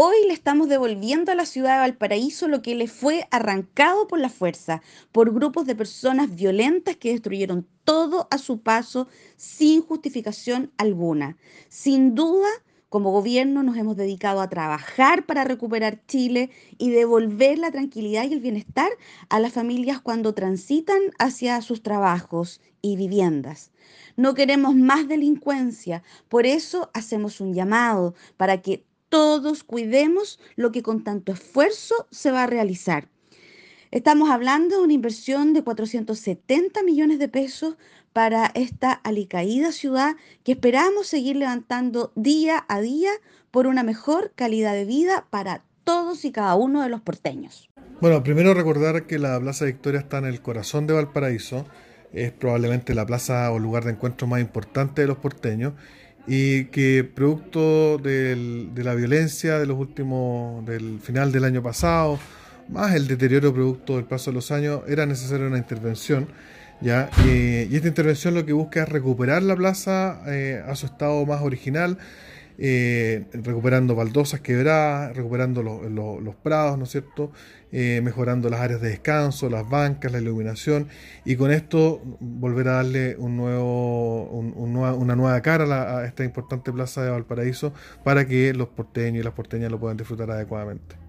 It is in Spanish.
Hoy le estamos devolviendo a la ciudad de Valparaíso lo que le fue arrancado por la fuerza, por grupos de personas violentas que destruyeron todo a su paso sin justificación alguna. Sin duda, como gobierno nos hemos dedicado a trabajar para recuperar Chile y devolver la tranquilidad y el bienestar a las familias cuando transitan hacia sus trabajos y viviendas. No queremos más delincuencia, por eso hacemos un llamado para que todos cuidemos lo que con tanto esfuerzo se va a realizar. Estamos hablando de una inversión de 470 millones de pesos para esta alicaída ciudad que esperamos seguir levantando día a día por una mejor calidad de vida para todos y cada uno de los porteños. Bueno, primero recordar que la Plaza Victoria está en el corazón de Valparaíso, es probablemente la plaza o lugar de encuentro más importante de los porteños y que producto de la violencia de los últimos, del final del año pasado, más el deterioro producto del paso de los años, era necesaria una intervención. ¿ya? y esta intervención lo que busca es recuperar la plaza eh, a su estado más original, eh, recuperando baldosas quebradas, recuperando los prados, ¿no es cierto? Eh, mejorando las áreas de descanso, las bancas, la iluminación y con esto volver a darle un nuevo, una nueva cara a, esta importante plaza de Valparaíso para que los porteños y las porteñas lo puedan disfrutar adecuadamente.